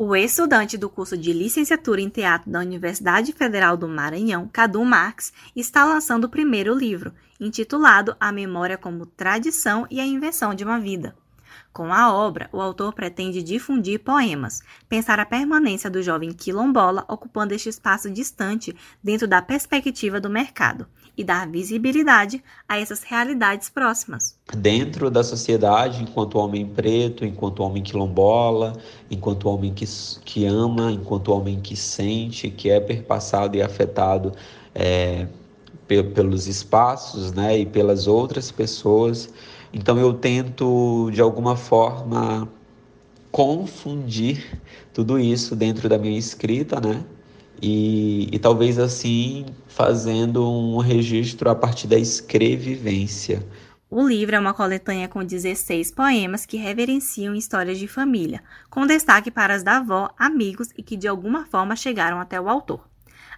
O estudante do curso de licenciatura em teatro da Universidade Federal do Maranhão, Cadu Marques, está lançando o primeiro livro, intitulado A Memória como Tradição e a Invenção de uma Vida. Com a obra, o autor pretende difundir poemas, pensar a permanência do jovem quilombola ocupando este espaço distante dentro da perspectiva do mercado e dar visibilidade a essas realidades próximas. Dentro da sociedade, enquanto homem preto, enquanto homem quilombola, enquanto homem que, que ama, enquanto homem que sente, que é perpassado e afetado é, pelos espaços né, e pelas outras pessoas. Então eu tento, de alguma forma, confundir tudo isso dentro da minha escrita, né? e, e talvez assim fazendo um registro a partir da escrevivência. O livro é uma coletânea com 16 poemas que reverenciam histórias de família, com destaque para as da avó, amigos e que de alguma forma chegaram até o autor.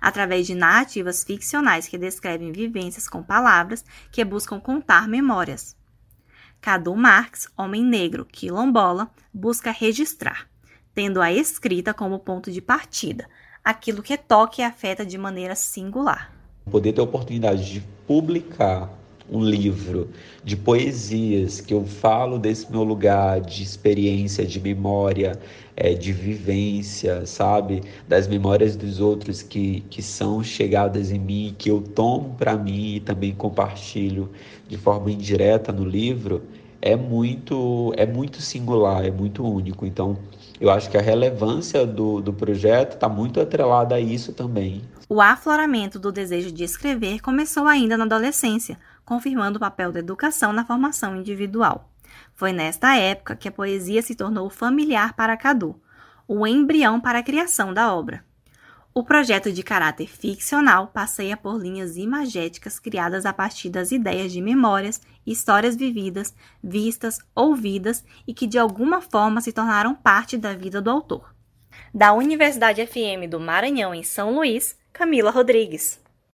Através de narrativas ficcionais que descrevem vivências com palavras que buscam contar memórias. Cadu Marx, homem negro, quilombola, busca registrar, tendo a escrita como ponto de partida, aquilo que toca e afeta de maneira singular. Poder ter a oportunidade de publicar um livro de poesias que eu falo desse meu lugar de experiência, de memória, é, de vivência, sabe? Das memórias dos outros que, que são chegadas em mim, que eu tomo para mim e também compartilho de forma indireta no livro, é muito, é muito singular, é muito único. Então, eu acho que a relevância do, do projeto está muito atrelada a isso também. O afloramento do desejo de escrever começou ainda na adolescência, confirmando o papel da educação na formação individual. Foi nesta época que a poesia se tornou familiar para Cadu, o embrião para a criação da obra. O projeto de caráter ficcional passeia por linhas imagéticas criadas a partir das ideias de memórias, histórias vividas, vistas, ouvidas e que de alguma forma se tornaram parte da vida do autor. Da Universidade FM do Maranhão, em São Luís, Camila Rodrigues.